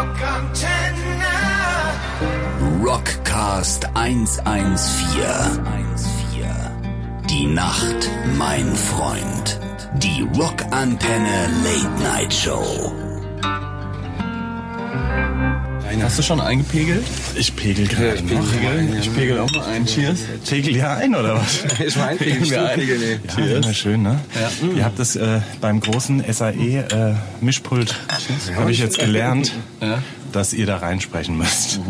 Rockantenne. Rockcast 114. Die Nacht, mein Freund. Die Rockantenne Late Night Show. Hast du schon eingepegelt? Ich pegel gerade ich pegel, ich pegel auch mal ein. Cheers. Pegel ihr ein oder was? Ich mal einpegeln, wir ein. Pegel, nee. Ja, immer schön, ne? Ihr habt das äh, beim großen SAE äh, habe ich jetzt gelernt, dass ihr da reinsprechen müsst.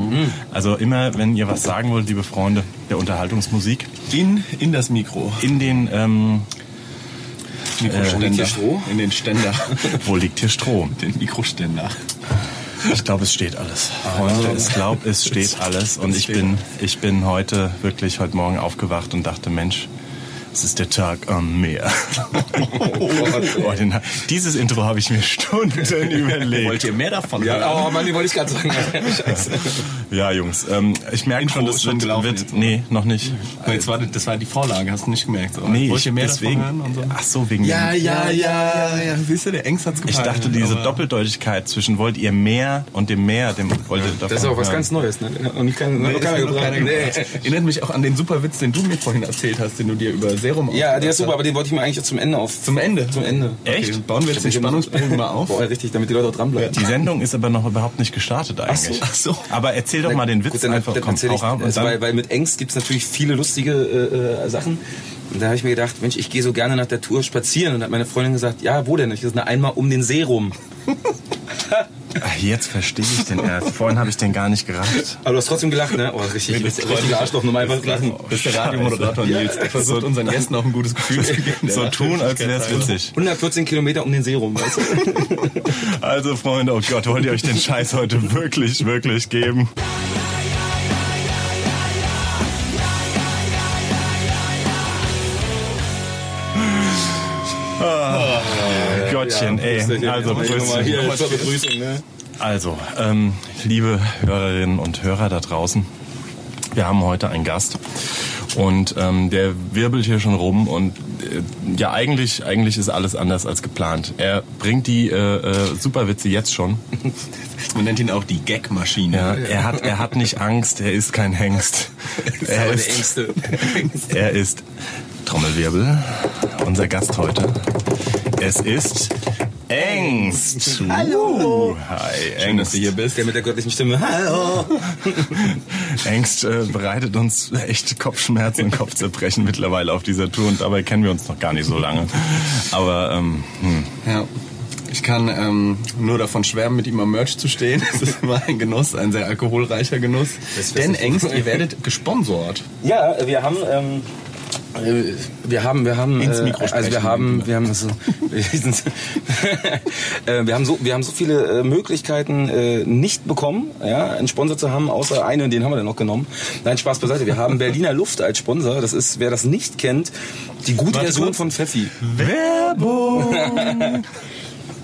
Also immer, wenn ihr was sagen wollt, liebe Freunde der Unterhaltungsmusik, In, in das Mikro. in den, ähm, Mikroständer. Stroh? In den Ständer. wo liegt hier Stroh? den Mikroständer. Ich glaube, es steht alles. Freunde, ich glaube, es steht alles. Und ich bin, ich bin heute wirklich heute Morgen aufgewacht und dachte, Mensch, es ist der Tag am Meer. Oh, den, dieses Intro habe ich mir Stunden überlegt. Wollt ihr mehr davon Ja, hören? oh Mann, die wollte ich gerade sagen. Ja, Jungs, ähm, ich merke Intro schon, das schon wird, gelaufen wird jetzt, nee, noch nicht. Aber Jetzt war, das war die Vorlage, hast du nicht gemerkt? Oder? Nee, Wollt ich, ihr mehr deswegen. davon hören? Und so? Ach so, wegen Ja, dem, ja, ja, ja. Siehst du, der Engst hat's Ich gepackt. dachte, diese Aber- Doppeldeutigkeit zwischen wollt ihr mehr und dem Meer, dem wollt ihr davon Das ist auch was hören. ganz Neues, ne? Noch nie keiner, Nee, keiner gebracht. keiner Nee. gebracht. Erinnert mich auch an den super Witz, den du mir vorhin erzählt hast, den du dir über Serum Ja, der ist super, aber den wollte ich mir eigentlich zum Ende auf. Zum Ende? Zum Ende. Echt? Okay, bauen wir jetzt den Spannungsbogen mal auf. Boah, richtig, damit die Leute auch dranbleiben. Die Sendung ist aber noch überhaupt nicht gestartet eigentlich. Ach so. Aber erzähl doch mal den Witz Gut, dann, einfach. dann Komm, ich. Und also, weil, weil mit Ängst gibt's natürlich viele lustige äh, äh, Sachen. Und da habe ich mir gedacht, Mensch, ich gehe so gerne nach der Tour spazieren. Und hat meine Freundin gesagt, ja, wo denn? Ich gesagt, na, einmal um den See rum. Jetzt verstehe ich den erst. Vorhin habe ich den gar nicht gerafft. Aber du hast trotzdem gelacht, ne? Oh, richtig, richtig, richtige Arschloch, nur mal einfach lachen. Das ist der Radiomoderator Nils. Der versucht unseren Gästen auch ein gutes Gefühl zu geben. So tun, als wäre es witzig. 114 Kilometer um den See rum, weißt du? Also Freunde, oh Gott, wollt ihr euch den Scheiß heute wirklich, wirklich geben? Gottchen, ey. Also, hier Begrüßung, ne? Also, ähm, liebe Hörerinnen und Hörer da draußen, wir haben heute einen Gast und ähm, der wirbelt hier schon rum und äh, ja, eigentlich, eigentlich ist alles anders als geplant. Er bringt die äh, äh, Superwitze jetzt schon. Man nennt ihn auch die Gag-Maschine. Ja, er hat, er hat nicht Angst, er ist kein Hengst. Er ist, der Ängste. er ist Trommelwirbel, unser Gast heute. Es ist Engst. Hallo. Hi, Schön, dass Engst. du hier bist. Der mit der göttlichen Stimme. Hallo! Engst äh, bereitet uns echt Kopfschmerzen und Kopfzerbrechen mittlerweile auf dieser Tour und dabei kennen wir uns noch gar nicht so lange. Aber ähm, hm. Ja. Ich kann ähm, nur davon schwärmen, mit ihm am Merch zu stehen. Es ist immer ein Genuss, ein sehr alkoholreicher Genuss. Das Denn Engst, ihr werdet gesponsort. Ja, wir haben, ähm, äh, wir haben, wir haben, Ins äh, Mikro also wir haben, wir haben so, wir, äh, wir haben so, wir haben so viele äh, Möglichkeiten äh, nicht bekommen, ja, einen Sponsor zu haben, außer einen, den haben wir dann noch genommen. Nein, Spaß beiseite. Wir haben Berliner Luft als Sponsor. Das ist, wer das nicht kennt, die gute Warte Version kurz. von Pfeffi. Werbung.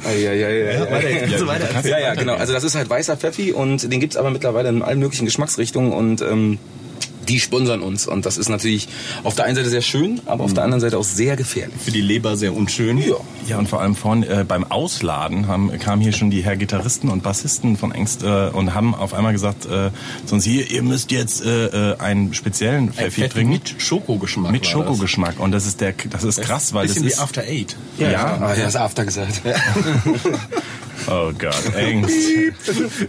Ja, ja, ja, ja, weiter, ja. so weiter. Ja, ja, genau. Also das ist halt weißer Pfeffi und den gibt's aber mittlerweile in allen möglichen Geschmacksrichtungen und ähm, die sponsern uns. Und das ist natürlich auf der einen Seite sehr schön, aber auf der anderen Seite auch sehr gefährlich. Für die Leber sehr unschön. Ja. Ja, und vor allem vorhin äh, beim Ausladen haben, kamen hier schon die Herr Gitarristen und Bassisten von Engst äh, und haben auf einmal gesagt, äh, sonst hier, ihr müsst jetzt äh, äh, einen speziellen Ein Pfeffi Fett bringen. mit Schokogeschmack. Mit Schokogeschmack. Und das ist der, das ist Das. krass, weil das Bisschen ist. wie After Eight. ja, Ah, ja, das After gesagt. Oh Gott, Engst.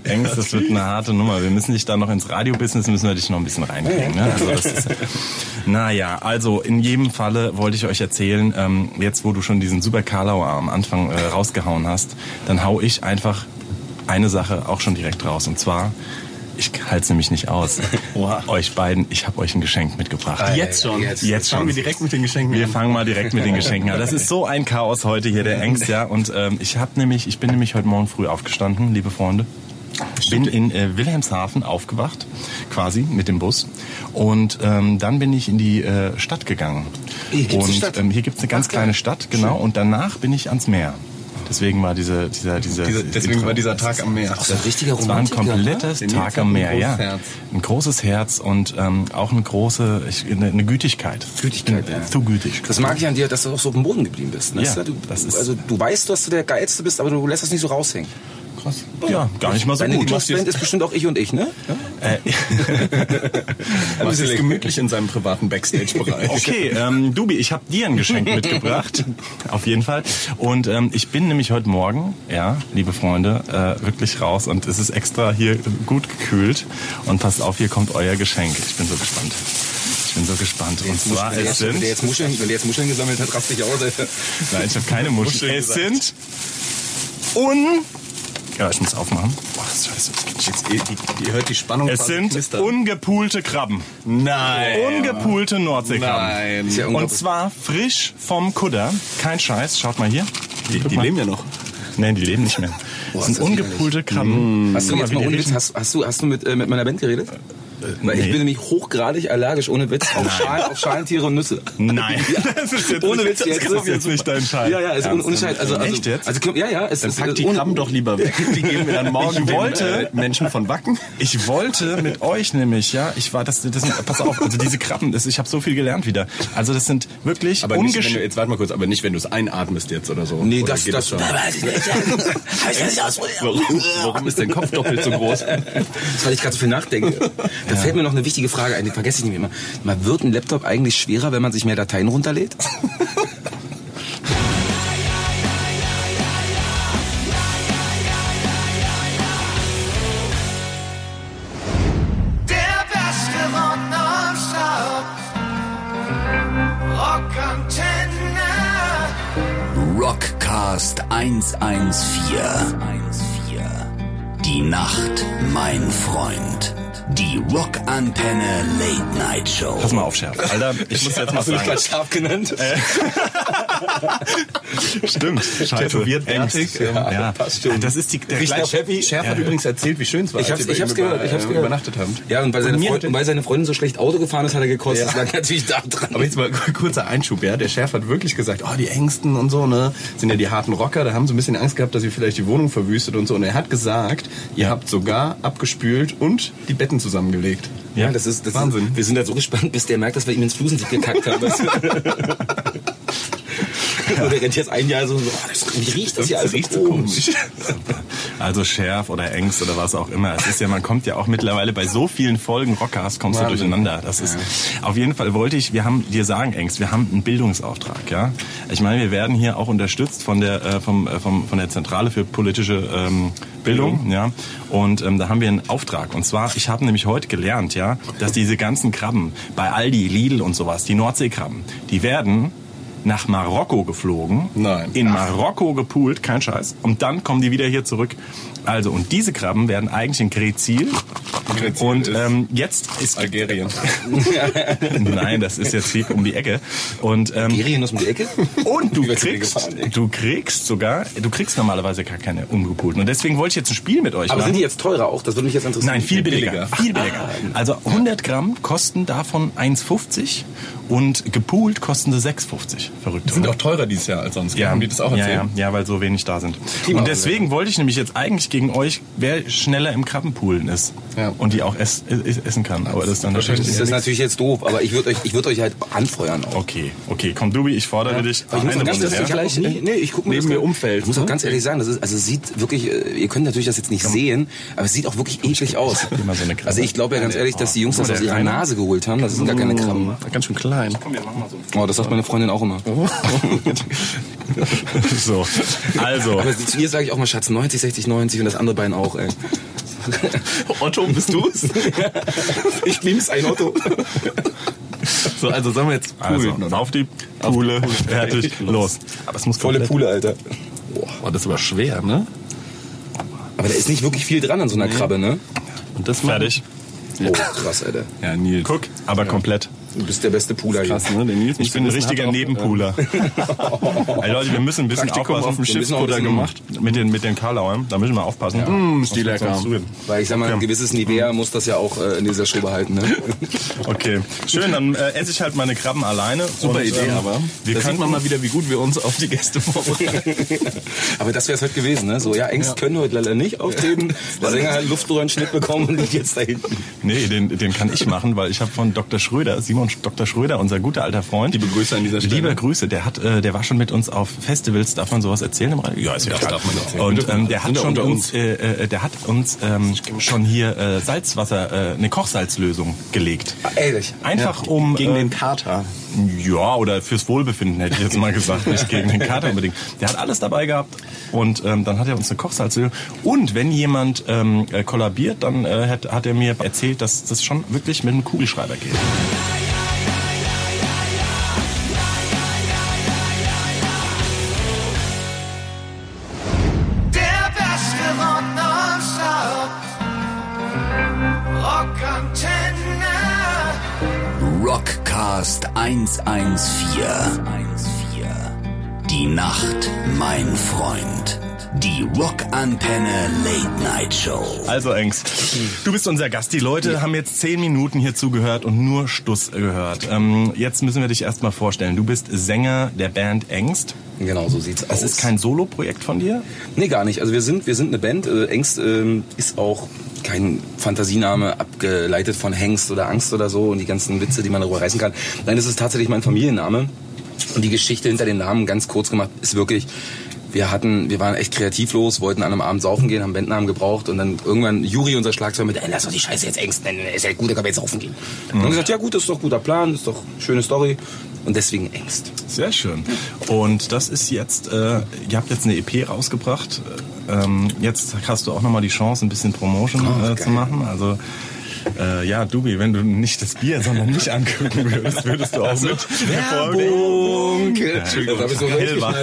Engst, das wird eine harte Nummer. Wir müssen dich da noch ins Radiobusiness, müssen wir dich noch ein bisschen reinkriegen. Ne? Also das ist, naja, also in jedem Falle wollte ich euch erzählen, ähm, jetzt wo du schon diesen super Karlauer am Anfang äh, rausgehauen hast, dann hau ich einfach eine Sache auch schon direkt raus. Und zwar, ich halte es nämlich nicht aus. Oha. Euch beiden, ich habe euch ein Geschenk mitgebracht. Jetzt schon. Jetzt. Jetzt Fangen schon. wir direkt mit den Geschenken Wir an. fangen mal direkt mit den Geschenken an. Das ist so ein Chaos heute hier, der Engst, ja. Und ähm, ich habe nämlich, ich bin nämlich heute Morgen früh aufgestanden, liebe Freunde. Bin in äh, Wilhelmshaven aufgewacht, quasi mit dem Bus. Und ähm, dann bin ich in die äh, Stadt gegangen. Hier gibt's eine und Stadt? Ähm, hier gibt's eine ganz Ach, kleine Stadt, genau. Und danach bin ich ans Meer. Deswegen war diese, dieser, dieser, Diese, deswegen war dieser Tag am Meer. So ein richtiger es war ein Romantiker. komplettes Nils Tag am ein Meer, großes ja. Herz. Ein großes Herz und ähm, auch eine große, ich, eine, eine Gütigkeit. Gütigkeit, ja. Zu gütig. Das mag ich an dir, dass du auch so auf dem Boden geblieben bist. Ne? Ja, du, das ist- also du weißt, dass du der Geilste bist, aber du lässt das nicht so raushängen. Krass. Ja, gar nicht mal so Deine gut. Lieblingsband ist bestimmt auch ich und ich, ne? Äh, Was ist gemütlich in seinem privaten Backstage-Bereich. Okay, ähm, Dubi, ich habe dir ein Geschenk mitgebracht. Auf jeden Fall. Und ähm, ich bin nämlich heute Morgen, ja, liebe Freunde, äh, wirklich raus und es ist extra hier gut gekühlt. Und passt auf, hier kommt euer Geschenk. Ich bin so gespannt. Ich bin so gespannt. Und zwar, wenn, der es jetzt, wenn, sind... der jetzt Muscheln, wenn der jetzt Muscheln gesammelt hat, rast dich aus, Alter. Nein, ich habe keine Muscheln. Muscheln Es gesagt. sind un... Ja, ich muss aufmachen. Boah, scheiße. Jetzt, ihr, die, ihr hört die Spannung Es sind knistern. ungepulte Krabben. Nein. Ungepulte Nordseekrabben. Nein. Ja Und zwar frisch vom Kutter. Kein Scheiß. Schaut mal hier. Die, die mal. leben ja noch. Nein, die leben nicht mehr. Boah, das sind das ungepulte Krabben. Hast du mal hast, hast du, hast du mit, äh, mit meiner Band geredet? Ich nee. bin nämlich hochgradig allergisch, ohne Witz, auf, Schalen, auf Schalentiere und Nüsse. Nein, das ist jetzt Ohne Witz, das jetzt ist jetzt nicht dein Scheiß. Ja, ja, ist un, ohne Scheiß. Also, also, Echt jetzt? Also, ja, ja, es Dann ist pack die Krabben doch lieber weg. Die geben wir dann morgen Ich wollte- äh, Menschen von Wacken. Ich wollte mit euch nämlich, ja, ich war, das, das sind, pass auf, also diese Krabben, das, ich habe so viel gelernt wieder. Also das sind wirklich Aber nicht, wenn du, jetzt warte mal kurz, aber nicht, wenn du es einatmest jetzt oder so. Nee, Oder das, geht das, schon? das, Warum, warum ist dein Kopf doppelt so groß? weil ich gerade so viel nachdenke. Da fällt mir noch eine wichtige Frage ein, die vergesse ich nicht immer. Mal wird ein Laptop eigentlich schwerer, wenn man sich mehr Dateien runterlädt? Der beste Rock nonstop. Rockantenne. Rockcast 114. Die Nacht, mein Freund. Die Rockantenne Late Night Show. Pass mal auf, Scherf. Alter, ich muss jetzt mal Hast du mich sagen. gerade scharf genannt? Stimmt, scheiße. Tätowiert, bärtig, Ja, ja, passt schon. Das ist die, der Riecht nach Happy? Schärf hat übrigens erzählt, wie schön es war, Ich hab's, ich hab's gehört, ich hab's über- gehört. übernachtet haben. Ja, und weil seine, mir Freund, hat- und weil seine Freundin so schlecht Auto gefahren ist, hat er gekostet. Ja. Das lag natürlich da dran. Aber jetzt mal kurzer Einschub, ja. Der Chef hat wirklich gesagt, oh, die Ängsten und so, ne, sind ja die harten Rocker, da haben sie ein bisschen Angst gehabt, dass ihr vielleicht die Wohnung verwüstet und so. Und er hat gesagt, ihr habt sogar abgespült und die Betten zusammengelegt. Ja, das ist das Wahnsinn. Ist, wir sind da so gespannt, bis der merkt, dass wir ihm ins Flusensieb gekackt haben. weißt du? Und der rennt jetzt ein Jahr so, so oh, das, wie riecht das hier alles riecht so komisch? also Schärf oder Ängst oder was auch immer. Es ist ja, man kommt ja auch mittlerweile bei so vielen Folgen Rockers kommst du Wahnsinn. durcheinander. Das ist, auf jeden Fall wollte ich, wir haben, dir sagen Ängst, wir haben einen Bildungsauftrag, ja. Ich meine, wir werden hier auch unterstützt von der, äh, vom, äh, vom, von der Zentrale für politische ähm, Bildung, ja. Und ähm, da haben wir einen Auftrag. Und zwar, ich habe nämlich heute gelernt, ja, dass diese ganzen Krabben bei Aldi, Lidl und sowas, die Nordseekrabben, die werden nach Marokko geflogen, Nein. in Marokko gepoolt, kein Scheiß, und dann kommen die wieder hier zurück. Also, und diese Krabben werden eigentlich in Grezil. Grezil Und ist ähm, jetzt ist Algerien. Nein, das ist jetzt hier um die Ecke. Und ähm, Algerien aus um die Ecke? und du kriegst, gefahren, du kriegst sogar, du kriegst normalerweise gar keine umgepulten. Und deswegen wollte ich jetzt ein Spiel mit euch Aber machen. sind die jetzt teurer auch? Das würde mich jetzt interessieren. Nein, viel billiger. billiger. Viel billiger. Also 100 Gramm kosten davon 1,50 und gepoolt kosten sie 6,50. Verrückt. Die sind oder? auch teurer dieses Jahr als sonst. Ja, Haben die das auch ja, erzählt? ja, ja, weil so wenig da sind. Klima- Und deswegen wollte ich nämlich jetzt eigentlich gegen euch, wer schneller im Krabbenpoolen ist Ja. und die auch ess, ess, essen kann. Aber das ist dann Wahrscheinlich natürlich. Das ist natürlich jetzt doof, aber ich würde euch, ich würde euch halt anfeuern auch. Okay, okay, komm Dubi, ich fordere dich. Aber ich muss auch ganz Runde, ehrlich, ja? gleich, nee, nee, ich gucke mir Neben das mir Umfeld, Ich muss auch ne? ganz ehrlich sagen, das ist, also es sieht wirklich, äh, ihr könnt natürlich das jetzt nicht sehen, aber es sieht auch wirklich eklig aus. so eine. Also ich glaube ja ganz ehrlich, dass die Jungs das Guck aus der ihrer. Nase geholt haben. Das sind gar keine Krabben. Ganz schön klein. Komm, wir machen mal so. Oh, das sagt meine Freundin auch immer. So, also. Aber zu ihr sage ich auch mal Schatz 90, 60, 90 und das andere Bein auch, ey. Otto, bist du's? Ich lieb's ein Otto. so, also sollen wir jetzt Also, poolen, oder? auf die Pule, fertig, los. Aber es muss Volle Pule, Alter. Oh, das ist aber schwer, ne? Aber da ist nicht wirklich viel dran an so einer Krabbe, ne? Und das Fertig. Oh, krass, Alter. Ja, Nils. Guck, aber komplett. Du bist der beste Pooler hier. Krass, ne? Der Nils Ich bin ein richtiger Nebenpooler. Ey Leute, wir müssen ein bisschen Praktikum aufpassen. auf dem Wir Schiffskutter gemacht. Mit den, mit den Karlauern, da müssen wir aufpassen. Mm, ist die lecker. Weil ich sag mal, ein gewisses Nivea muss das ja auch äh, in dieser Show behalten, ne? Okay, schön, dann äh, esse ich halt meine Krabben alleine. Super Und, Idee, ähm, aber Wir da sieht man mal wieder, wie gut wir uns auf die Gäste vorbereiten. Aber das wäre es heute gewesen, ne? So, ja, Ängst können heute leider nicht auftreten. Der Sänger hat Luftröhrenschnitt bekommen und liegt jetzt da hinten. Nee, den, den kann ich machen, weil ich habe von Dr. Schröder Simon Dr. Schröder, unser guter alter Freund. Liebe Grüße an dieser Stelle. Liebe Grüße, der hat, äh, der war schon mit uns auf Festivals. Darf man sowas erzählen im Radio? Ja, ist ja Das klar. darf man erzählen. Und ähm, der hat ja schon uns, äh, äh, der hat uns ähm, schon hier äh, Salzwasser, äh, eine Kochsalzlösung gelegt. Ehrlich. Einfach um Gegen äh, den Kater. ja, oder fürs Wohlbefinden hätte ich jetzt mal gesagt, nicht gegen den Kater unbedingt. Der hat alles dabei gehabt und ähm, dann hat er uns eine Kochsalzlösung. Und wenn jemand ähm, äh, kollabiert, dann äh, hat, hat er mir erzählt, dass das schon wirklich mit einem Kugelschreiber geht. 114. Die Nacht, mein Freund. Die Rockantenne Late Night Show. Also Engst, du bist unser Gast. Die Leute haben jetzt zehn Minuten hier zugehört und nur Stuss gehört. Ähm, jetzt müssen wir dich erstmal vorstellen. Du bist Sänger der Band Engst. Genau, so sieht's aus. Es ist kein Solo-Projekt von dir? Nee, gar nicht. Also wir sind, wir sind eine Band. Äh, Engst ähm, ist auch kein Fantasiename abgeleitet von Hengst oder Angst oder so und die ganzen Witze, die man darüber reißen kann. Nein, es ist tatsächlich mein Familienname. Und die Geschichte hinter dem Namen, ganz kurz gemacht, ist wirklich, wir hatten, wir waren echt kreativlos, wollten an einem Abend saufen gehen, haben Bandnamen gebraucht und dann irgendwann Juri, unser Schlagzeuger, mit, ey, lass doch die Scheiße jetzt Engst nennen, ist ja gut, da können wir jetzt saufen gehen. Und haben gesagt, ja gut, das ist doch guter Plan, ist doch eine schöne Story. Und deswegen Engst. Sehr schön. Und das ist jetzt, äh, ihr habt jetzt eine EP rausgebracht. Ähm, jetzt hast du auch nochmal die Chance, ein bisschen Promotion Oh, äh, zu machen. Also äh, ja, Dubi, wenn du nicht das Bier, sondern mich angucken würdest, würdest du auch mit Werbung! Entschuldigung, Das hab ich so hellwach.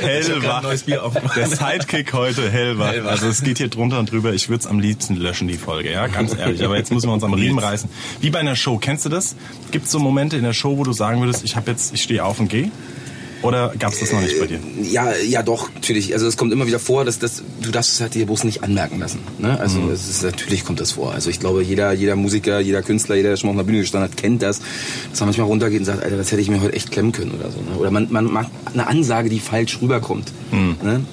Hellwach. neues Bier. Der Sidekick heute hellwach. Hellwach. Also es geht hier drunter und drüber. Ich würde es am liebsten löschen, die Folge, ja, ganz ehrlich. Aber jetzt müssen wir uns am Riemen reißen. Wie bei einer Show. Kennst du das? Gibt es so Momente in der Show, wo du sagen würdest, ich habe jetzt, ich stehe auf und gehe? Oder gab es das noch nicht bei dir? Ja, ja doch, natürlich. Also es kommt immer wieder vor, dass das, du darfst es halt dir bloß nicht anmerken lassen. Ne? Also Mhm. es ist, natürlich kommt das vor. Also ich glaube, jeder, jeder Musiker, jeder Künstler, jeder, der schon mal auf einer Bühne gestanden hat, kennt das. Dass man manchmal runtergeht und sagt, Alter, das hätte ich mir heute echt klemmen können oder so. Ne? Oder man, man macht eine Ansage, die falsch rüberkommt. Mhm. Ne?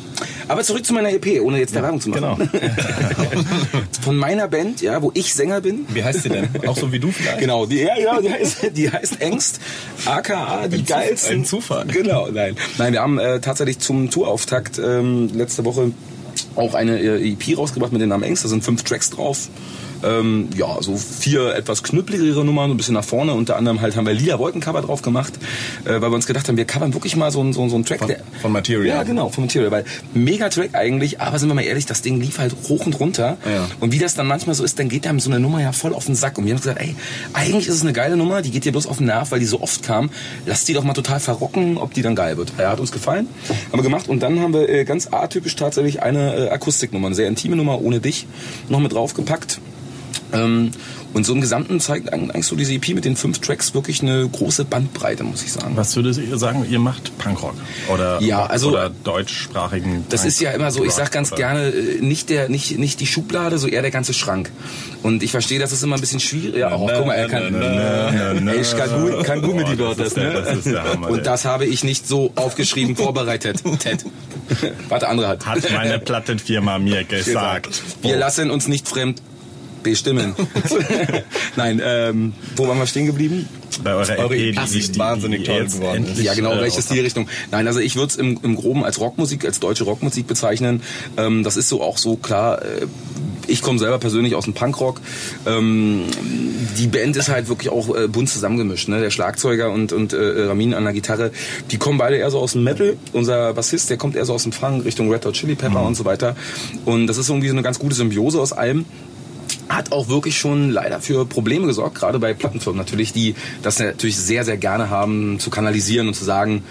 Aber zurück zu meiner EP, ohne jetzt da Werbung zu machen. Genau. Von meiner Band, ja, wo ich Sänger bin. Wie heißt sie denn? Auch so wie du vielleicht? Genau, die, ja, ja, die heißt, die heißt Engst, aka die Ein geilsten. ein Zufall. Genau, nein. Nein, wir haben äh, tatsächlich zum Tourauftakt ähm, letzte Woche auch eine äh, EP rausgebracht mit dem Namen Engst. Da sind fünf Tracks drauf. Ähm, ja, so vier etwas knüppeligere Nummern, ein bisschen nach vorne. Unter anderem halt haben wir Lila Wolkencover drauf gemacht, äh, weil wir uns gedacht haben, wir covern wirklich mal so, einen- so, so einen Track. Von- der, von Material. Ja, genau, von Material. Weil mega Track eigentlich, aber sind wir mal ehrlich, das Ding lief halt hoch und runter. Ja. Und wie das dann manchmal so ist, dann geht einem so eine Nummer ja voll auf den Sack. Und wir haben gesagt, ey, eigentlich ist es eine geile Nummer, die geht dir bloß auf den Nerv, weil die so oft kam. Lass die doch mal total verrocken, ob die dann geil wird. Er hat uns gefallen, haben wir gemacht. Und dann haben wir äh, ganz atypisch tatsächlich eine äh, Akustiknummer, eine sehr intime Nummer ohne dich, noch mit draufgepackt. Ähm, und so im Gesamten zeigt eigentlich so diese EP mit den fünf Tracks wirklich eine große Bandbreite, muss ich sagen. Was würdet ihr sagen, ihr macht Punkrock? Oder, Ja, also- oder deutschsprachigen Das Punk- ist ja immer so, ich sag ganz gerne, äh, nicht, der, nicht, nicht die Schublade, so eher der ganze Schrank. Und ich verstehe, das ist immer ein bisschen schwierig. Ja, auch, guck mal, er kann, Ey, ich kann gut, kann gut mit die Wörter. das ist der- das ist der Hammer, Und das habe ich nicht so aufgeschrieben, vorbereitet. Ted. Warte, andere hat. Hat meine Plattenfirma mir gesagt. Wir lassen uns nicht fremd bestimmen. Nein, ähm, wo waren wir stehen geblieben? Bei eurer Eure EP, die die, wahnsinnig die toll geworden ist. Ja, genau, äh, welche Stilrichtung. Nein, also ich würde es im, im Groben als Rockmusik, als deutsche Rockmusik bezeichnen. Ähm, das ist so auch so klar. Äh, ich komme selber persönlich aus dem Punkrock. Ähm, die Band ist halt wirklich auch äh, bunt zusammengemischt. Ne? Der Schlagzeuger und, und äh, Ramin an der Gitarre, die kommen beide eher so aus dem Metal. Unser Bassist, der kommt eher so aus dem Funk Richtung Red Hot Chili Pepper und so weiter. Und das ist irgendwie so eine ganz gute Symbiose aus allem hat auch wirklich schon leider für Probleme gesorgt, gerade bei Plattenfirmen natürlich, die das natürlich sehr, sehr gerne haben, zu kanalisieren und zu sagen,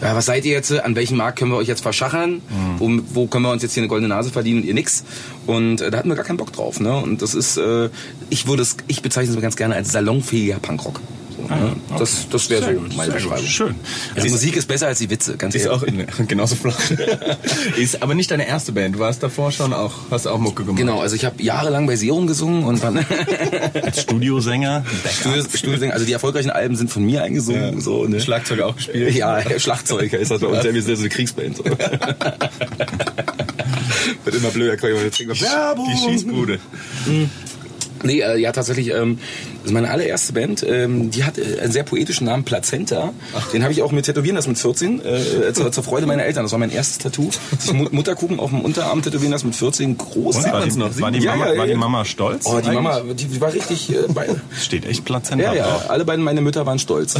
ja, was seid ihr jetzt? An welchem Markt können wir euch jetzt verschachern? Wo, wo können wir uns jetzt hier eine goldene Nase verdienen und ihr nix? Und äh, da hatten wir gar keinen Bock drauf. Ne? Und das ist, äh, ich würde es, ich bezeichne es ganz gerne als salonfähiger Punkrock. So, ne? Das, das wäre so meine Sehr gut, Beschreibung. Schön. Also Musik ist besser als die Witze, ganz Ist ehrlich. auch ne, genauso flach. ist aber nicht deine erste Band. Du warst davor schon auch, hast auch Mucke gemacht. Genau, also ich habe jahrelang bei Serum gesungen und dann Als Studiosänger. Studio, Studiosänger, also die erfolgreichen Alben sind von mir eingesungen. Ja. So, ne? Schlagzeuger auch gespielt. Ja, Schlagzeuger ist das bei uns. Ja, wir sind so eine Kriegsband. So. Wird immer blöder, kann ich mal trinken. Die Schießbude. Nee, äh, ja, tatsächlich, ähm, das ist meine allererste Band, ähm, die hat äh, einen sehr poetischen Namen, Plazenta. Den habe ich auch mir tätowieren lassen mit 14, äh, zur, zur Freude meiner Eltern. Das war mein erstes Tattoo. Sich Mut- Mutterkuchen auf dem Unterarm tätowieren lassen mit 14, groß. Und, Sieht war, man's die, noch? war, die Ja, Mama, ja, war die. Mama stolz? Oh, die eigentlich? Mama, die, die war richtig, äh, bei, Steht echt Plazenta ja, ja, drauf. alle beiden meine Mütter waren stolz.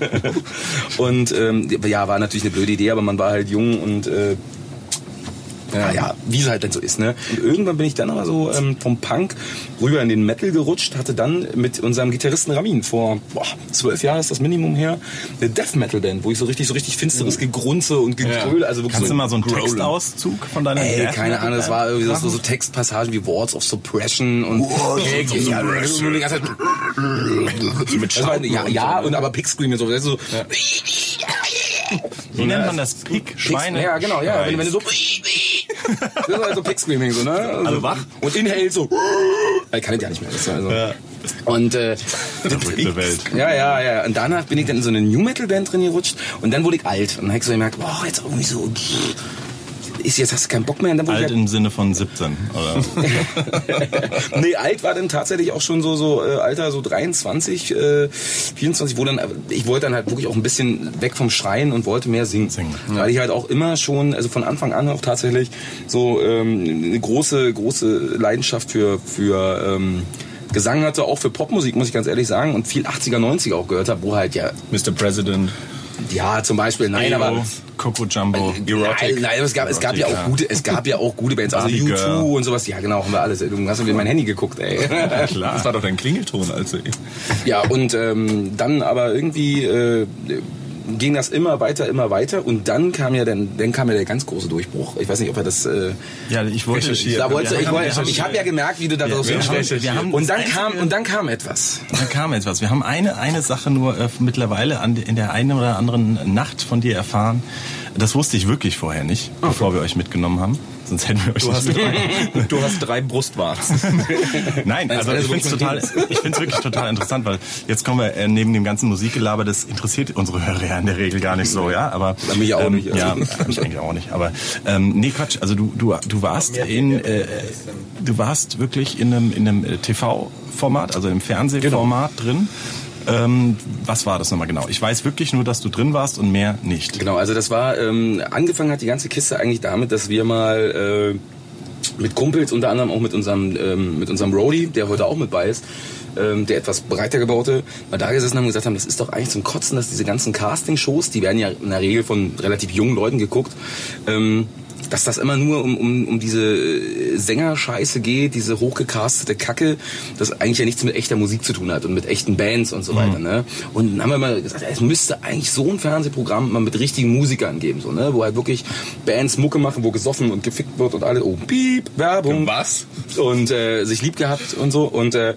und ähm, ja, war natürlich eine blöde Idee, aber man war halt jung und äh, ja, ja, wie es halt dann so ist, ne? Und irgendwann bin ich dann aber so ähm, vom Punk rüber in den Metal gerutscht, hatte dann mit unserem Gitarristen Ramin vor boah, zwölf Jahren ist das Minimum her, eine Death Metal Band, wo ich so richtig so richtig finsteres Gegrunze und Gegröle, also wirklich Kannst so du mal so einen Growlen. Textauszug von deiner Ey, Death keine Ahnung, das war irgendwie so, so, Textpassagen wie Words of Suppression und Text, ja, nur die ganze Zeit Mit das war, Schauten ja, und ja, ne? und aber Pick Scream und so, das ist so Wie nennt man das? Pick, Schweine? Ja, genau, ja. Wenn, wenn du so. Das ist halt so Pick Screaming, so, ne? Also, wach? Und Inhale so. Ich kann das ja nicht mehr. Das also. Und äh, Verrückte Welt. ja, ja, ja. Und danach bin ich dann in so eine New Metal Band drin gerutscht und dann wurde ich alt. Und dann habe ich so gemerkt, boah, jetzt irgendwie so. Ist jetzt hast du keinen Bock mehr. Dann Alt im Sinne von 17, oder? nee, alt war dann tatsächlich auch schon so, so äh, Alter, so 23, äh, 24, wo dann, äh, ich wollte dann halt wirklich auch ein bisschen weg vom Schreien und wollte mehr singen. Singen, Weil ich halt auch immer schon, also von Anfang an auch tatsächlich so ähm, eine große, große Leidenschaft für, für ähm, Gesang hatte, auch für Popmusik, muss ich ganz ehrlich sagen, und viel 80er, 90er auch gehört habe, wo halt ja, Mr. President. ja, zum Beispiel, nein, aber Eyo, Coco Jumbo. Nein, nein, aber es gab, es gab ja Erotic, auch gute, es gab ja auch gute Bands, also Barbie U2 Girl. und sowas. Ja, genau, haben wir alles. Du hast in mein Handy geguckt, ey. Klar. Das war doch dein Klingelton, also. Ja, und ähm, dann aber irgendwie äh, ging das immer weiter, immer weiter und dann kam ja dann, dann kam ja der ganz große Durchbruch. Ich weiß nicht, ob er das. Äh, Ja, ich wollte... Da wollte, ich, wollte, ich habe ja gemerkt, wie du da draus wir haben- hinstellst. wir haben Und dann kam und dann kam etwas. Da kam jetzt was. Wir haben eine, eine Sache nur äh, mittlerweile an, in der einen oder anderen Nacht von dir erfahren. Das wusste ich wirklich vorher nicht, bevor wir euch mitgenommen haben. Sonst hätten wir euch Du hast, mitgenommen. du hast drei Brustwarzen. Nein, also ich finde es wirklich total, ich finde es wirklich total interessant, weil jetzt kommen wir äh, neben dem ganzen Musikgelaber, das interessiert unsere Hörer ja in der Regel gar nicht so, ja, aber Ja, mich auch ähm, nicht, also. Ja, mich eigentlich auch nicht, aber ähm, nee Quatsch, also du du du warst in äh, du warst wirklich in einem in einem äh, TV-Format, also im Fernsehformat drin. Ähm, was war das nochmal genau? Ich weiß wirklich nur, dass du drin warst und mehr nicht. Genau, also das war, ähm, angefangen hat die ganze Kiste eigentlich damit, dass wir mal äh, mit Kumpels, unter anderem auch mit unserem, ähm, mit unserem Roadie, der heute auch mit bei ist, ähm, der etwas breiter gebaute, mal da gesessen haben und gesagt haben, das ist doch eigentlich zum Kotzen, dass diese ganzen Casting-Shows, die werden ja in der Regel von relativ jungen Leuten geguckt, ähm, dass das immer nur um, um, um diese äh, Sängerscheiße geht, diese hochgecastete Kacke, das eigentlich ja nichts mit echter Musik zu tun hat und mit echten Bands und so weiter. Ne? Und dann haben wir mal gesagt, es müsste eigentlich so ein Fernsehprogramm mal mit richtigen Musikern geben, so, ne? wo halt wirklich Bands Mucke machen, wo gesoffen und gefickt wird und alle, oh, piep, Werbung. Was? Und äh, sich lieb gehabt und so. Und äh,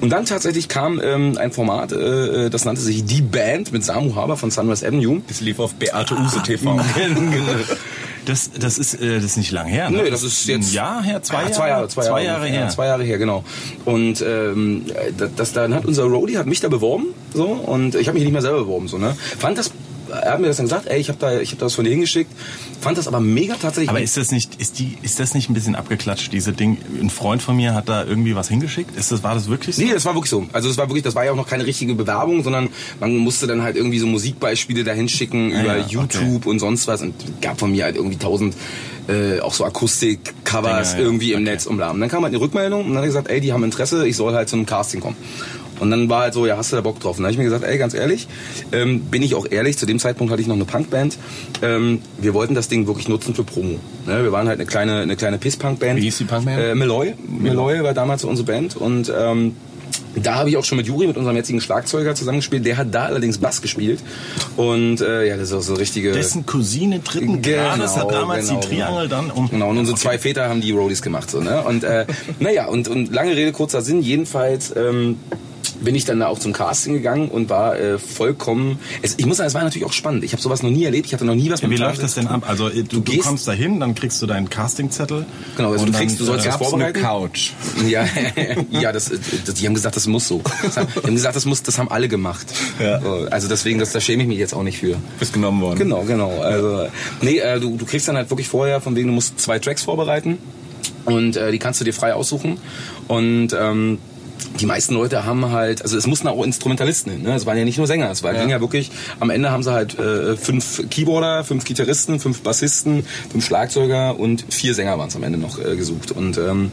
und dann tatsächlich kam ähm, ein Format, äh, das nannte sich Die Band mit Samu Haber von Sunrise Avenue. Das lief auf Beate Use TV. Das, das ist äh, das ist nicht lang her. Ne? Nö, das ist jetzt ein Jahr her, zwei, Ah, Jahre, zwei Jahre, zwei Jahre, Jahre her. Ja, zwei Jahre her, genau. Und ähm, das, das dann hat unser Roadie hat mich da beworben, so und ich habe mich nicht mehr selber beworben, so ne. Fand das, er hat mir das dann gesagt, ey, ich habe da, ich habe das von dir hingeschickt, fand das aber mega tatsächlich. Aber ist das nicht, ist die, ist das nicht ein bisschen abgeklatscht, diese Ding? Ein Freund von mir hat da irgendwie was hingeschickt. Ist das, war das wirklich so? Nee, das war wirklich so. Also das war wirklich, das war ja auch noch keine richtige Bewerbung, sondern man musste dann halt irgendwie so Musikbeispiele dahin schicken Ah, über ja, YouTube und sonst was und gab von mir halt irgendwie tausend äh, auch so Akustik-Covers ja. irgendwie im Okay. Netz umladen. Dann kam halt eine Rückmeldung und dann hat er gesagt, ey, die haben Interesse, ich soll halt zu einem Casting kommen. Und dann war halt so, ja, hast du da Bock drauf? Und dann habe ich mir gesagt, ey, ganz ehrlich, ähm, bin ich auch ehrlich, zu dem Zeitpunkt hatte ich noch eine Punkband. Ähm, wir wollten das Ding wirklich nutzen für Promo. Ne? Wir waren halt eine kleine, eine kleine Piss-Punk-Band. Wie hieß die Punkband? Äh, Meloy. Meloy war damals unsere Band und ähm, da habe ich auch schon mit Juri, mit unserem jetzigen Schlagzeuger zusammengespielt. Der hat da allerdings Bass gespielt. Und äh, ja, das ist auch so richtige... Dessen Cousine dritten Grades hat damals genau, die Triangel dann um. Genau, und unsere Okay. zwei Väter haben die Roadies gemacht. So, ne? Und äh, naja, und, und lange Rede, kurzer Sinn, jedenfalls ähm, bin ich dann da auch zum Casting gegangen und war äh, vollkommen... Es, ich muss sagen, es war natürlich auch spannend. Ich habe sowas noch nie erlebt, ich hatte noch nie was Wie mit läuft das denn ab? Also äh, du, du, gehst- kommst da hin, dann kriegst du deinen Castingzettel. Genau, also und du kriegst, du sollst äh, das Gab's eine vorbereiten. Couch. Ja, ja das, das, die haben gesagt, das muss so. Das haben, die haben gesagt, das muss, das haben alle gemacht. Ja. So, Also deswegen, das, da schäme ich mich jetzt auch nicht für. Bist genommen worden. Genau, genau. Also, nee, äh, du, du kriegst dann halt wirklich vorher, von wegen, du musst zwei Tracks vorbereiten. Und äh, die kannst du dir frei aussuchen. Und ähm, die meisten Leute haben halt, also es mussten auch Instrumentalisten hin, ne? Es waren ja nicht nur Sänger, es war, ging ja wirklich, am Ende haben sie halt äh, fünf Keyboarder, fünf Gitarristen, fünf Bassisten, fünf Schlagzeuger und vier Sänger waren es am Ende noch äh, gesucht. Und ähm,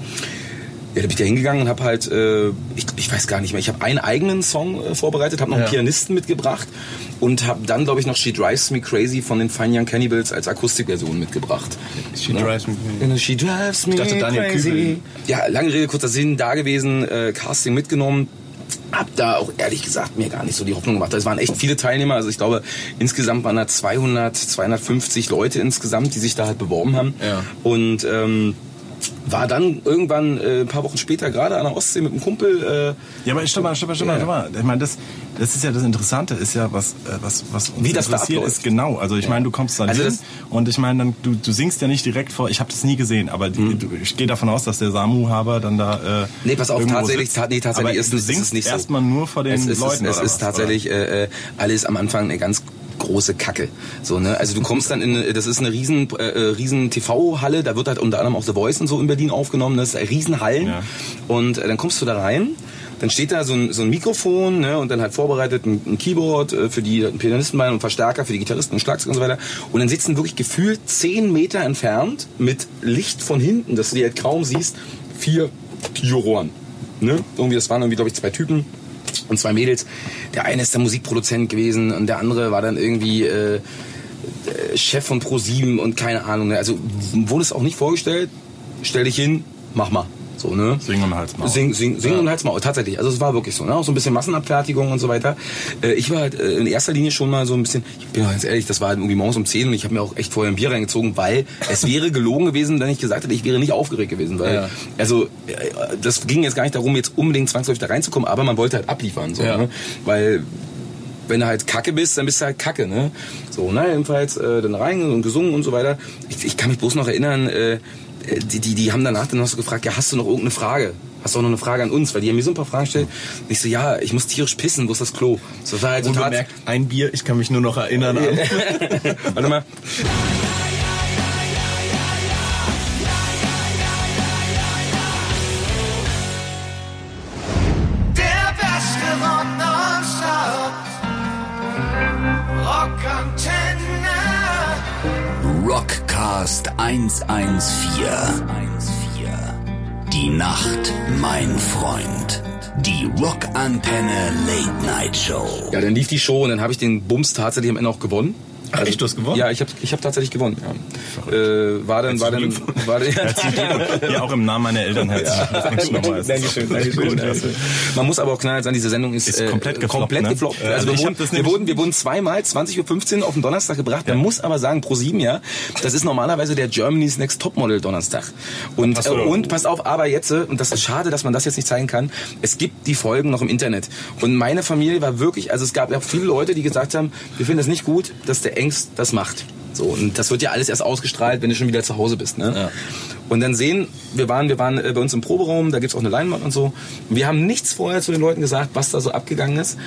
ja, da bin ich da hingegangen und habe halt, äh, ich, ich weiß gar nicht mehr, ich habe einen eigenen Song äh, vorbereitet, habe noch einen Ja. Pianisten mitgebracht und habe dann, glaube ich, noch She Drives Me Crazy von den Fine Young Cannibals als Akustikversion mitgebracht. She Ne? Drives Me Genau, She Drives Me dachte, Daniel Crazy. Kübel. Ja, lange Rede, kurzer Sinn, da gewesen, äh, Casting mitgenommen. Hab da auch ehrlich gesagt mir gar nicht so die Hoffnung gemacht. Es waren echt viele Teilnehmer. Also ich glaube, insgesamt waren da 200, 250 Leute insgesamt, die sich da halt beworben haben. Ja. Und ähm, war dann irgendwann äh, ein paar Wochen später gerade an der Ostsee mit einem Kumpel. Äh, Ja, aber stopp mal, stopp mal, stopp mal, Ja. stopp mal. Ich meine, das, das ist ja das Interessante, ist ja, was, äh, was, was uns Wie das da interessiert abläuft. ist, genau. Also ich meine, du kommst dann Also hin und ich meine, dann, du, du singst ja nicht direkt vor, ich habe das nie gesehen, aber die, Mhm. du, ich gehe davon aus, dass der Samu-Haber dann da äh, Nee, pass auf, tatsächlich, ta nee, tatsächlich aber ist, du es- ist singst es nicht so. erstmal nur vor den es ist, Leuten Es, es ist was, tatsächlich äh, äh, alles am Anfang eine ganz große Kacke. So, ne? Also du kommst dann in, das ist eine riesen, äh, äh, riesen TV-Halle, da wird halt unter anderem auch The Voice und so in Berlin aufgenommen, das ist Riesenhallen. Ja. Und äh, dann kommst du da rein, dann steht da so ein, so ein Mikrofon ne, und dann halt vorbereitet ein, ein Keyboard äh, für die ein Pianistenbein und Verstärker für die Gitarristen und Schlagzeug und so weiter. Und dann sitzen wirklich gefühlt zehn Meter entfernt mit Licht von hinten, dass du die halt kaum siehst, vier Juroren. Ne? Irgendwie, das waren irgendwie, glaube ich, zwei Typen und zwei Mädels. Der eine ist der Musikproduzent gewesen und der andere war dann irgendwie äh, äh, Chef von Pro7 und keine Ahnung. Ne? Also wurde es auch nicht vorgestellt. Stell dich hin, mach mal. So, ne? Sing und Hals Maul. Sing, sing, sing und Halt's Maul, tatsächlich. Also es war wirklich so, ne? Auch so ein bisschen Massenabfertigung und so weiter. Äh, ich war halt äh, in erster Linie schon mal so ein bisschen, ich bin auch ganz ehrlich, das war halt irgendwie morgens um 10 und ich habe mir auch echt vorher ein Bier reingezogen, weil es wäre gelogen gewesen, wenn ich gesagt hätte, ich wäre nicht aufgeregt gewesen. Weil, Ja. also äh, das ging jetzt gar nicht darum, jetzt unbedingt zwangsläufig da reinzukommen, aber man wollte halt abliefern. So, Ja. ne? Weil wenn du halt Kacke bist, dann bist du halt Kacke, ne? So, ne, jedenfalls äh, dann rein und gesungen und so weiter. Ich, ich kann mich bloß noch erinnern, äh, die, die, die haben danach dann noch so gefragt, ja, hast du noch irgendeine Frage? Hast du auch noch eine Frage an uns? Weil die haben mir so ein paar Fragen gestellt. Und ich so, ja, ich muss tierisch pissen, wo ist das Klo? So das war halt so Unbemerkt, ein Bier, ich kann mich nur noch erinnern an. Warte mal. Rockcast 114. Die Nacht, mein Freund. Die Rockantenne Late Night Show. Ja, dann lief die Show und dann habe ich den Bums tatsächlich am Ende auch gewonnen. Ach, echt, du hast gewonnen? Ja, ich habe ich hab tatsächlich gewonnen. Ja. Äh, war dann, war dann, war dann, Ja, auch im Namen meiner Eltern herzlichen Glückwunsch Dankeschön, Dankeschön. Also, man muss aber auch knallen sagen, diese Sendung ist, Ist äh, komplett gefloppt, komplett ne? gefloppt. Ja, Also also wir, wurden, wir, wurden, wir wurden zweimal 20.15 Uhr auf den Donnerstag gebracht. Man muss aber sagen, pro sieben ja, das ist normalerweise der Germany's Next Topmodel Donnerstag. Und, äh, und passt auf, aber jetzt, äh, und das ist schade, dass man das jetzt nicht zeigen kann, es gibt die Folgen noch im Internet. Und meine Familie war wirklich, also es gab ja viele Leute, die gesagt haben, wir finden es nicht gut, dass der Engst das macht. So, und das wird ja alles erst ausgestrahlt, wenn du schon wieder zu Hause bist. Ne? Ja. Und dann sehen, wir waren, wir waren äh, bei uns im Proberaum, da gibt's auch eine Leinwand und so. Und wir haben nichts vorher zu den Leuten gesagt, was da so abgegangen ist.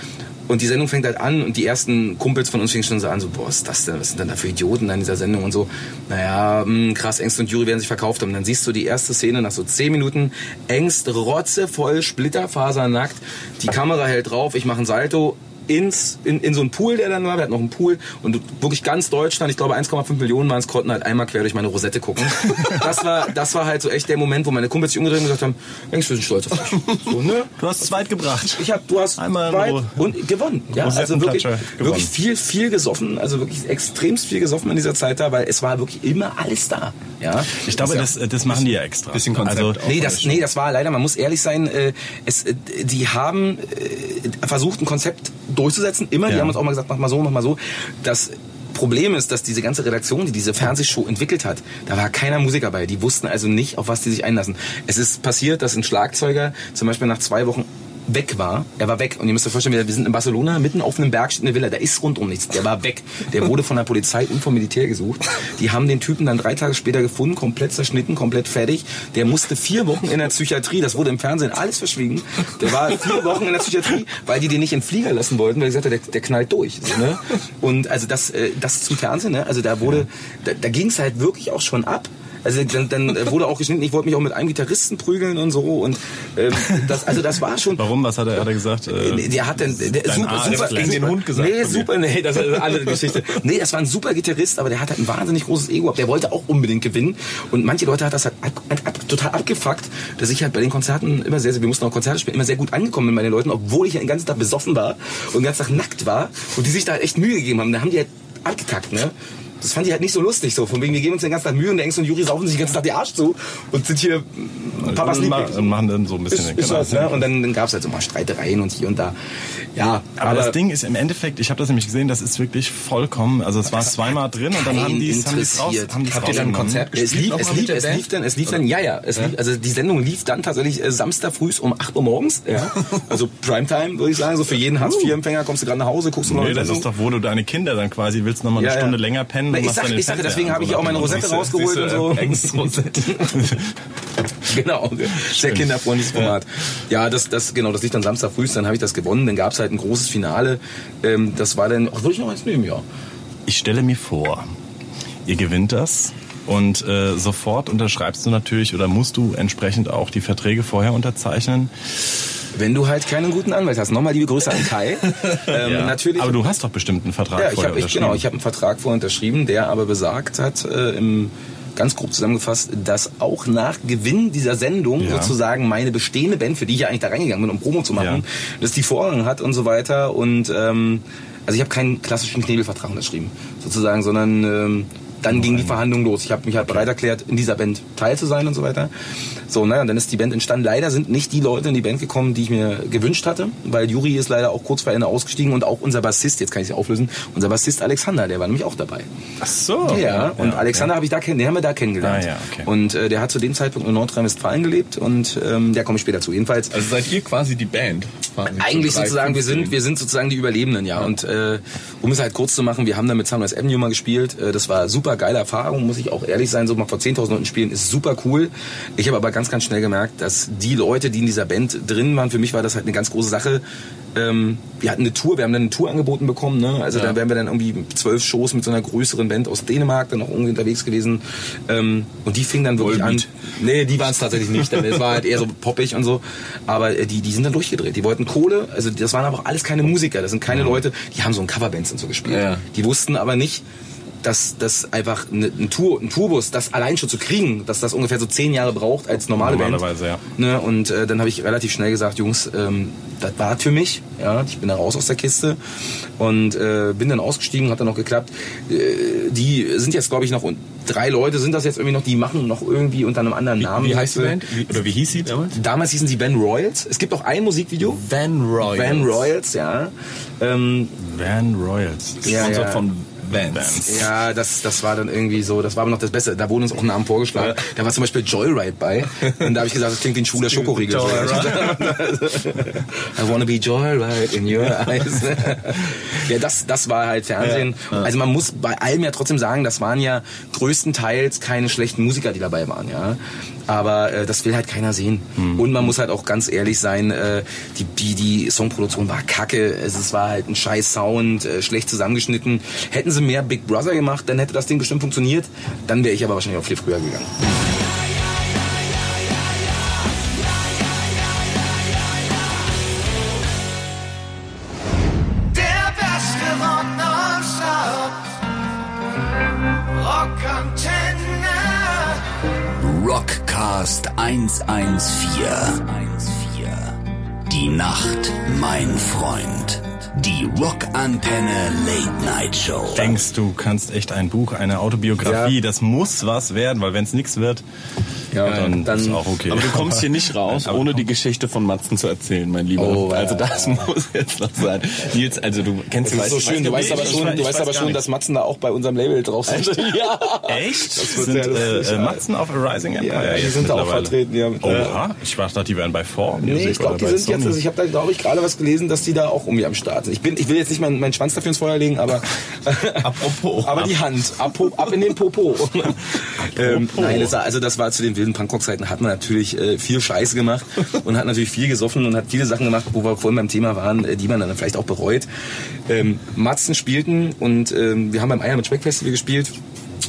Und die Sendung fängt halt an und die ersten Kumpels von uns fingen schon so an, so, boah, was ist das denn? Was sind denn da für Idioten da in dieser Sendung und so. Naja, mh, krass, Engst und Jury werden sich verkauft haben. Und dann siehst du die erste Szene nach so zehn Minuten. Engst rotzevoll, splitterfasernackt. Die Kamera hält drauf, ich mache ein Salto ins, in, in so einen Pool, der dann war. Wir hatten noch einen Pool und wirklich ganz Deutschland, ich glaube 1,5 Millionen waren es, konnten halt einmal quer durch meine Rosette gucken. Das war, das war halt so echt der Moment, wo meine Kumpels sich umgedreht haben und gesagt haben, Engst, wir sind stolz auf dich. So, ne? Du hast zweit gebracht. Ich hab, du hast Einmal weit Ro- und gewonnen. Ja, also wirklich, gewonnen. wirklich viel, viel gesoffen, also wirklich extremst viel gesoffen in dieser Zeit da, weil es war wirklich immer alles da. Ja, Ich glaube, Das- das, das machen die ja extra. Bisschen Konzept Also, auch. Nee das, nee, das war leider, man muss ehrlich sein, äh, es, äh, die haben äh, versucht, ein Konzept durchzusetzen. Immer, die Ja. haben uns auch mal gesagt, mach mal so, mach mal so. Das Problem ist, dass diese ganze Redaktion, die diese Fernsehshow entwickelt hat, da war keiner Musiker bei. Die wussten also nicht, auf was die sich einlassen. Es ist passiert, dass ein Schlagzeuger zum Beispiel nach zwei Wochen weg war. Er war weg. Und ihr müsst euch vorstellen, wir sind in Barcelona, mitten auf einem Berg steht eine Villa. Da ist rundum nichts. Der war weg. Der wurde von der Polizei und vom Militär gesucht. Die haben den Typen dann drei Tage später gefunden, komplett zerschnitten, komplett fertig. Der musste vier Wochen in der Psychiatrie. Das wurde im Fernsehen alles verschwiegen. Der war vier Wochen in der Psychiatrie, weil die den nicht den Flieger lassen wollten, weil gesagt haben, der, der knallt durch. So, ne? Und also das, äh, das zum Fernsehen, ne? also da wurde, da, da ging es halt wirklich auch schon ab. Also dann, dann äh, wurde auch geschnitten, ich wollte mich auch mit einem Gitarristen prügeln und so und ähm, das, also das war schon. Warum? Was hat er, hat er gesagt? Äh, Der hat dann der, super, Arzt super hat gegen den Hund gesagt Nee, super, nee, das ist eine andere Geschichte. Nee, das war ein super Gitarrist, aber der hat halt ein wahnsinnig großes Ego. Der wollte auch unbedingt gewinnen. Und manche Leute hat das halt ab, ab, total abgefuckt, dass ich halt bei den Konzerten immer sehr, sehr, wir mussten auch Konzerte spielen, immer sehr gut angekommen bin bei den Leuten, obwohl ich ja den ganzen Tag besoffen war und den ganzen Tag nackt war und die sich da echt Mühe gegeben haben. Da haben die halt abgekackt, ne? Das fand ich halt nicht so lustig, so. Von wegen, wir geben uns den ganzen Tag Mühe und der Engst und Juri saufen sich den ganzen Tag die Arsch zu und sind hier Papas Liebling. und machen dann so ein bisschen Ist, den ist das, ne? Und dann, dann gab es halt so mal Streitereien und hier und da. Ja, Aber, das Ding ist im Endeffekt, ich habe das nämlich gesehen, das ist wirklich vollkommen, also es war zweimal drin und dann haben die es raus, haben die's Habt ihr dann ein. Konzert Es gespielt? lief, es mal mit lief, es lief dann, es lief dann, ja, ja, es lief, also die Sendung lief dann tatsächlich äh, Samstag früh um 8 Uhr morgens, ja. Also Primetime, würde ich sagen, so für jeden Hartz-IV-Empfänger kommst du gerade nach Hause, guckst du noch Nee, das Sendung. ist doch, wo du deine Kinder dann quasi willst noch mal eine Ja, ja. Stunde länger pennen Na, und ich sag, ich sag, Fernseher deswegen an, habe ich auch meine Rosette rausgeholt und so. Engstrosette. genau, sehr kinderfreundliches Format. Ja, das, das, genau, das lief dann Samstag früh, dann habe ich das gewonnen, dann gab es halt ein großes Finale. Ähm, das war dann, ach, würde ich noch eins nehmen, ja. Ich stelle mir vor, ihr gewinnt das und äh, sofort unterschreibst du natürlich oder musst du entsprechend auch die Verträge vorher unterzeichnen. Wenn du halt keinen guten Anwalt hast. Nochmal liebe Grüße an Kai. Ähm, Ja. Natürlich. Aber du hast doch bestimmt einen Vertrag Ja, ich vorher habe ich, genau, ich habe einen Vertrag vorher unterschrieben, der aber besagt hat, äh, im ganz grob zusammengefasst, dass auch nach Gewinn dieser Sendung Ja. sozusagen meine bestehende Band, für die ich ja eigentlich da reingegangen bin, um Promo zu machen, Ja. dass die Vorrang hat und so weiter. Und ähm, also ich habe keinen klassischen Knebelvertrag unterschrieben, sozusagen, sondern ähm, dann ging die Verhandlung los. Ich habe mich halt bereit erklärt, in dieser Band teil zu sein und so weiter. So, naja, und dann ist die Band entstanden. Leider sind nicht die Leute in die Band gekommen, die ich mir gewünscht hatte, weil Juri ist leider auch kurz vor Ende ausgestiegen und auch unser Bassist, jetzt kann ich es auflösen, unser Bassist Alexander, der war nämlich auch dabei. Ach so. Ja, und ja, Alexander habe ich da kennen, den haben wir da kennengelernt. Ah, ja, okay. Und äh, der hat zu dem Zeitpunkt in Nordrhein-Westfalen gelebt und ähm, der komme ich später zu. Jedenfalls Also seid ihr quasi die Band? Eigentlich so drei, sozusagen, wir 15. sind, wir sind sozusagen die Überlebenden, ja. Und äh, um es halt kurz zu machen, wir haben dann mit Sunrise Avenue mal gespielt. Äh, das war super geile Erfahrung, muss ich auch ehrlich sein. So mal vor 10.000 Leuten spielen ist super cool. Ich habe aber ganz, ganz schnell gemerkt, dass die Leute, die in dieser Band drin waren, für mich war das halt eine ganz große Sache. Ähm, wir hatten eine Tour, wir haben dann eine Tour angeboten bekommen. Ne? Also Ja. da wären wir dann irgendwie zwölf Shows mit so einer größeren Band aus Dänemark dann auch irgendwie unterwegs gewesen. Ähm, und die fing dann wirklich Volbeat. an. Nee, die waren es tatsächlich nicht. Es war halt eher so poppig und so. Aber äh, die, die sind dann durchgedreht. Die wollten Kohle. Also das waren aber auch alles keine Musiker. Das sind keine Leute, die haben so ein Coverbands und so gespielt. Ja. Die wussten aber nicht, dass das einfach eine, ein, Tour, ein Tourbus, das allein schon zu kriegen, dass das ungefähr so zehn Jahre braucht als normale Normalerweise, Band. ja. Ne? Und äh, dann habe ich relativ schnell gesagt, Jungs, ähm, das war für mich. Ja, ich bin da raus aus der Kiste und äh, bin dann ausgestiegen, hat dann noch geklappt. Äh, die sind jetzt, glaube ich, noch und drei Leute sind das jetzt irgendwie noch, die machen noch irgendwie unter einem anderen Namen. Wie heißt die Band? Wie, oder wie hieß sie damals? Damals hießen sie Van Royals. Es gibt auch ein Musikvideo. Van Royals. Van Royals, ja. Ähm, Van Royals. Ja, ja. von Vans. Ja, das, das war dann irgendwie so, das war aber noch das Beste. Da wurden uns auch Namen vorgeschlagen. Da war zum Beispiel Joyride bei. Und da habe ich gesagt, das klingt wie ein schwuler Schokoriegel. I wanna be Joyride in your eyes. ja, das, das war halt Fernsehen. Also man muss bei allem ja trotzdem sagen, das waren ja größtenteils keine schlechten Musiker, die dabei waren, ja. Aber äh, das will halt keiner sehen. Und man muss halt auch ganz ehrlich sein, äh, die, die, die Songproduktion war kacke. Es, es war halt ein scheiß Sound, äh, schlecht zusammengeschnitten. Hätten sie mehr Big Brother gemacht, dann hätte das Ding bestimmt funktioniert. Dann wäre ich aber wahrscheinlich auch viel früher gegangen. Rockcast 114. Die Nacht, mein Freund. Die Rockantenne Late Night Show. Denkst du, kannst echt ein Buch, eine Autobiografie, Ja. das muss was werden, weil wenn es nichts wird, Ja, dann, dann- ist auch okay. Aber du kommst hier nicht raus, ohne die Geschichte von Matzen zu erzählen, mein Lieber. Oh, also ja. das muss jetzt noch sein. Nils, also du kennst Das ist so schön. Du weißt aber schon, du weißt weiß aber schon, dass Matzen da auch bei unserem Label drauf sind. ja. Echt? wird sind äh, äh, ja. Matzen auf A Rising Empire Ja, die sind da auch vertreten, ja. Oha, ich dachte, die wären bei Four Nee, ich glaube, die sind jetzt, also ich habe da, glaube ich, gerade was gelesen, dass die da auch irgendwie am Start sind. Ich, bin, ich will jetzt nicht meinen, meinen Schwanz dafür ins Feuer legen, aber, Apropos. aber die Hand, ab, ab in den Popo. ähm, nein, das war, also das war zu den wilden Punkrock-Zeiten, hat man natürlich äh, viel Scheiße gemacht und hat natürlich viel gesoffen und hat viele Sachen gemacht, wo wir vorhin beim Thema waren, äh, die man dann vielleicht auch bereut. Ähm, Matzen spielten und ähm, wir haben beim Eier mit Speck Festival gespielt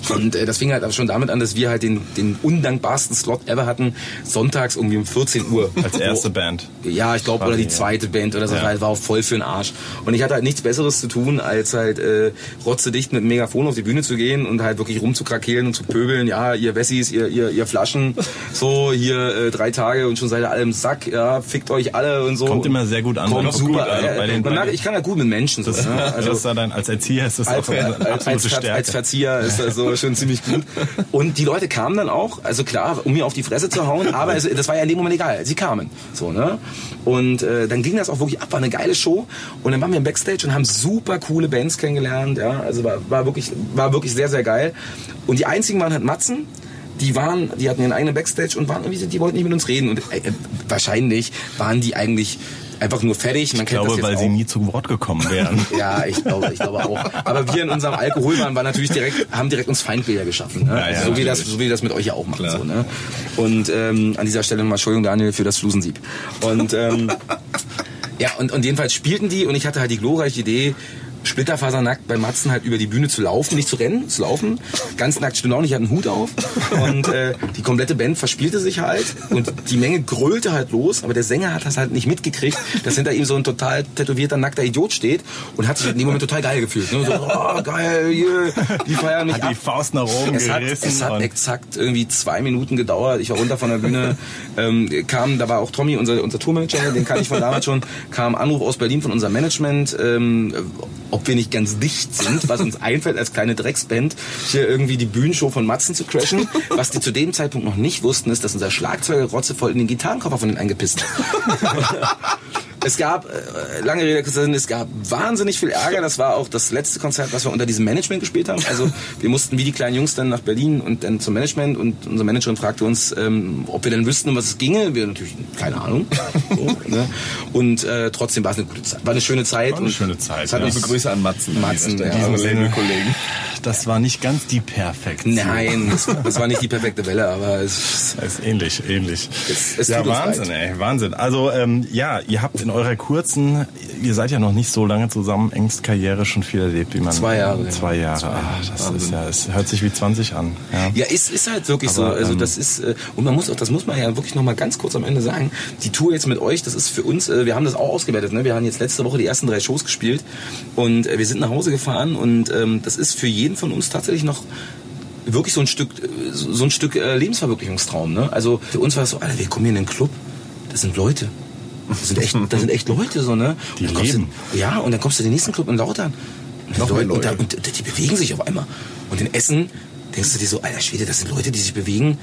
Und äh, das fing halt auch schon damit an, dass wir halt den, den undankbarsten Slot ever hatten, sonntags irgendwie um 14 Uhr. Als erste Band. Ja, ich glaube, oder die zweite Band oder so, Ja. weil war auch voll für den Arsch. Und ich hatte halt nichts Besseres zu tun, als halt äh, rotzedicht mit einem Megafon auf die Bühne zu gehen und halt wirklich rumzukrakehlen und zu pöbeln. Ja, ihr Wessis, ihr, ihr, ihr Flaschen, so hier äh, drei Tage und schon seid ihr alle im Sack, ja, fickt euch alle und so. Kommt immer sehr gut an. Kommt super. gut ja, Bei den- man merkt, ich kann ja gut mit Menschen. So, Das, ne? also, das dann, als Erzieher ist das als, auch eine als, als, absolute als, Stärke. Verzieher ist das so schon ziemlich gut. Und die Leute kamen dann auch, also klar, um mir auf die Fresse zu hauen, aber es, das war ja in dem Moment egal. Sie kamen. So, ne? Und äh, dann ging das auch wirklich ab, war eine geile Show. Und dann waren wir im Backstage und haben super coole Bands kennengelernt. Ja? Also war, war, wirklich, war wirklich sehr, sehr geil. Und die einzigen waren halt Matzen. Die waren, die hatten ihren eigenen Backstage und waren irgendwie, die wollten nicht mit uns reden. Und äh, wahrscheinlich waren die eigentlich einfach nur fertig. Man ich glaube, weil auch. sie nie zu Wort gekommen wären. Ja, ich glaube, ich glaube auch. Aber wir in unserem Alkoholwahn war natürlich direkt, haben direkt uns Feindbilder geschaffen. Ne? Ja, ja, so, wie das, so wie wir das mit euch ja auch machen. So, ne? Und ähm, an dieser Stelle nochmal Entschuldigung, Daniel, für das Flusensieb. Und ähm, ja, und, und jedenfalls spielten die und ich hatte halt die glorreiche Idee, splitterfasernackt bei Matzen halt über die Bühne zu laufen, nicht zu rennen, zu laufen. Ganz nackt stimmt auch nicht, ich hatte einen Hut auf. Und äh, die komplette Band verspielte sich halt und die Menge grölte halt los, aber der Sänger hat das halt nicht mitgekriegt, dass hinter ihm so ein total tätowierter, nackter Idiot steht und hat sich in dem Moment total geil gefühlt. Ne? So, oh, geil, yeah, die feiern mich Hat ab. die Faust nach oben Es hat, es hat exakt irgendwie zwei Minuten gedauert. Ich war runter von der Bühne, ähm, kam, da war auch Tommy, unser, unser Tourmanager, den kannte ich von damals schon, kam Anruf aus Berlin von unserem Management, ähm, ob wir nicht ganz dicht sind, was uns einfällt als kleine Drecksband, hier irgendwie die Bühnenshow von Matzen zu crashen. Was die zu dem Zeitpunkt noch nicht wussten, ist, dass unser Schlagzeuger rotzevoll in den Gitarrenkoffer von denen eingepisst hat. Es gab, äh, lange Rede, es gab wahnsinnig viel Ärger. Das war auch das letzte Konzert, was wir unter diesem Management gespielt haben. Also wir mussten wie die kleinen Jungs dann nach Berlin und dann zum Management und unsere Managerin fragte uns, ähm, ob wir denn wüssten, um was es ginge. Wir natürlich, keine Ahnung. So, ne? Und äh, trotzdem war es eine gute Zeit. War eine schöne Zeit. War eine schöne Zeit, Es hat ja. uns Liebe Grüße an Matzen. Matzen, ja. ja, In unsere diesem Labelkollegen. Das war nicht ganz die Perfektion. Nein, das, das war nicht die perfekte Welle, aber es, ist ähnlich, ähnlich. Es- es ja, Wahnsinn, ey, Wahnsinn. Also ja, ja, ihr habt in eurer kurzen, ihr seid ja noch nicht so lange zusammen, engst Karriere schon viel erlebt, wie man. Zwei Jahre, ja. Zwei Jahre. ah, das ist ja, es hört sich wie 20 an. Ja. Ja, ist, ist halt wirklich Aber, so. Also ähm, das ist äh, und man muss auch, das muss man ja wirklich noch mal ganz kurz am Ende sagen. Die Tour jetzt mit euch, das ist für uns. Äh, wir haben das auch ausgewertet. Ne? Wir haben jetzt letzte Woche die ersten drei Shows gespielt und äh, wir sind nach Hause gefahren und ähm, das ist für jeden von uns tatsächlich noch wirklich so ein Stück, so ein Stück Lebensverwirklichungstraum. Ne? Also für uns war es so, Alter, wir kommen hier in den Club, das sind Leute. Das sind echt, das sind echt Leute so, ne? Die leben. Du, ja, und dann kommst du in den nächsten Club in Lautern. Und Noch mehr und, Leute. da, und die bewegen sich auf einmal. Und in Essen denkst du dir so, alter Schwede, das sind Leute, die sich bewegen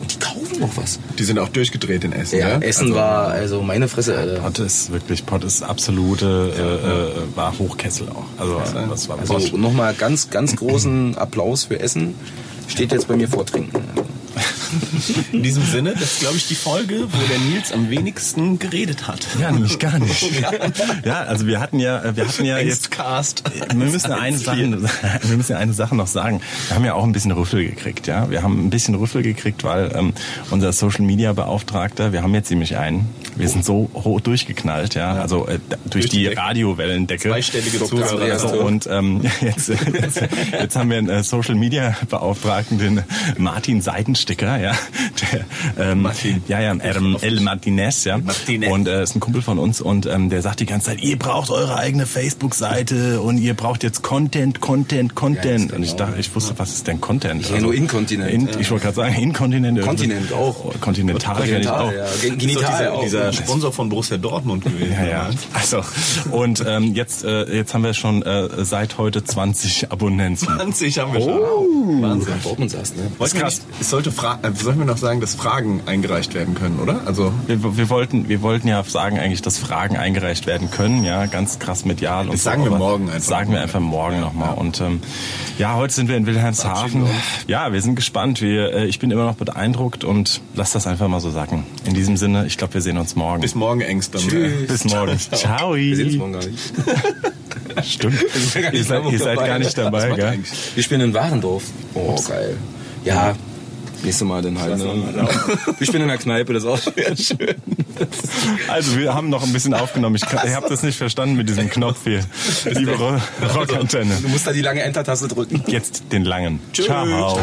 und die kaufen noch was. Die sind auch durchgedreht in Essen. Ja, Ja, Essen Also, war, also meine Fresse, Alter. Pott ist wirklich, Pott ist absolute, äh, äh, war Hochkessel auch. Also das war Also wirklich- nochmal ganz, ganz großen Applaus für Essen. Steht jetzt bei mir vor Trinken. In diesem Sinne, das ist, glaube ich, die Folge, wo der Nils am wenigsten geredet hat. Ja, nämlich gar nicht. Ja, also wir hatten ja, wir hatten ja jetzt Cast. Wir müssen eine Sache, wir müssen eine Sache noch sagen. Wir haben ja auch ein bisschen Rüffel gekriegt, ja. Wir haben ein bisschen Rüffel gekriegt, weil ähm, unser Social Media Beauftragter, wir haben jetzt nämlich einen. Wir sind so hoch durchgeknallt, ja. Also äh, durch, die, die Decke. Radiowellendecke. Zweistellige. Zuhörer. Andreas So, und ähm, jetzt, jetzt, jetzt haben wir einen äh, Social Media Beauftragten, den Martin Seidensticker, ja. Der, ähm, Martin. Ja, ja, ähm, El Martinez, ja. Martinez. Und äh, ist ein Kumpel von uns und ähm, der sagt die ganze Zeit, ihr braucht eure eigene Facebook-Seite und ihr braucht jetzt Content, Content, Content. Ja, und ich dachte, ich wusste, was ist denn Content? Also Ja, nur Inkontinent. In, ich wollte gerade sagen, Inkontinent. Kontinent auch. Kontinental ich auch. Kontinental, ja. Ist Genital dieser, auch. dieser Sponsor von Borussia Dortmund gewesen. Ja, ja. Also und ähm, jetzt äh, jetzt haben wir schon äh, seit heute 20 Abonnenten. 20 haben wir schon. Wahnsinn. Dortmund saß, ne? Wollten wir nicht, es sollte Fra äh, sollen wir noch sagen, dass Fragen eingereicht werden können, oder? Also Wir, wir wollten wir wollten ja sagen eigentlich, dass Fragen eingereicht werden können, ja, ganz krass medial und Das so, sagen wir morgen einfach. Sagen wir einfach morgen nochmal und ähm, ja, heute sind wir in Wilhelmshaven. Ja, wir sind gespannt. Wir, äh, ich bin immer noch beeindruckt und lass das einfach mal so sacken. In diesem Sinne, ich glaube, wir sehen uns morgen. bis morgen Ängst dann. Tschüss. Bis morgen. Ciao. Wir sehen uns morgen gar nicht. Stimmt. ihr seid, ihr seid dabei. gar nicht dabei, gell? Wir spielen in Warendorf. Oh, geil. Ja, Nächste Mal dann halt. Ne? Ich bin in der Kneipe, das ist auch sehr schön. Also wir haben noch ein bisschen aufgenommen. Ich, ich habe das nicht verstanden mit diesem Knopf hier. Liebe Ro- Rockantenne. Du musst da die lange Enter-Taste drücken. Jetzt den langen. Tschüss. Ciao. Ciao.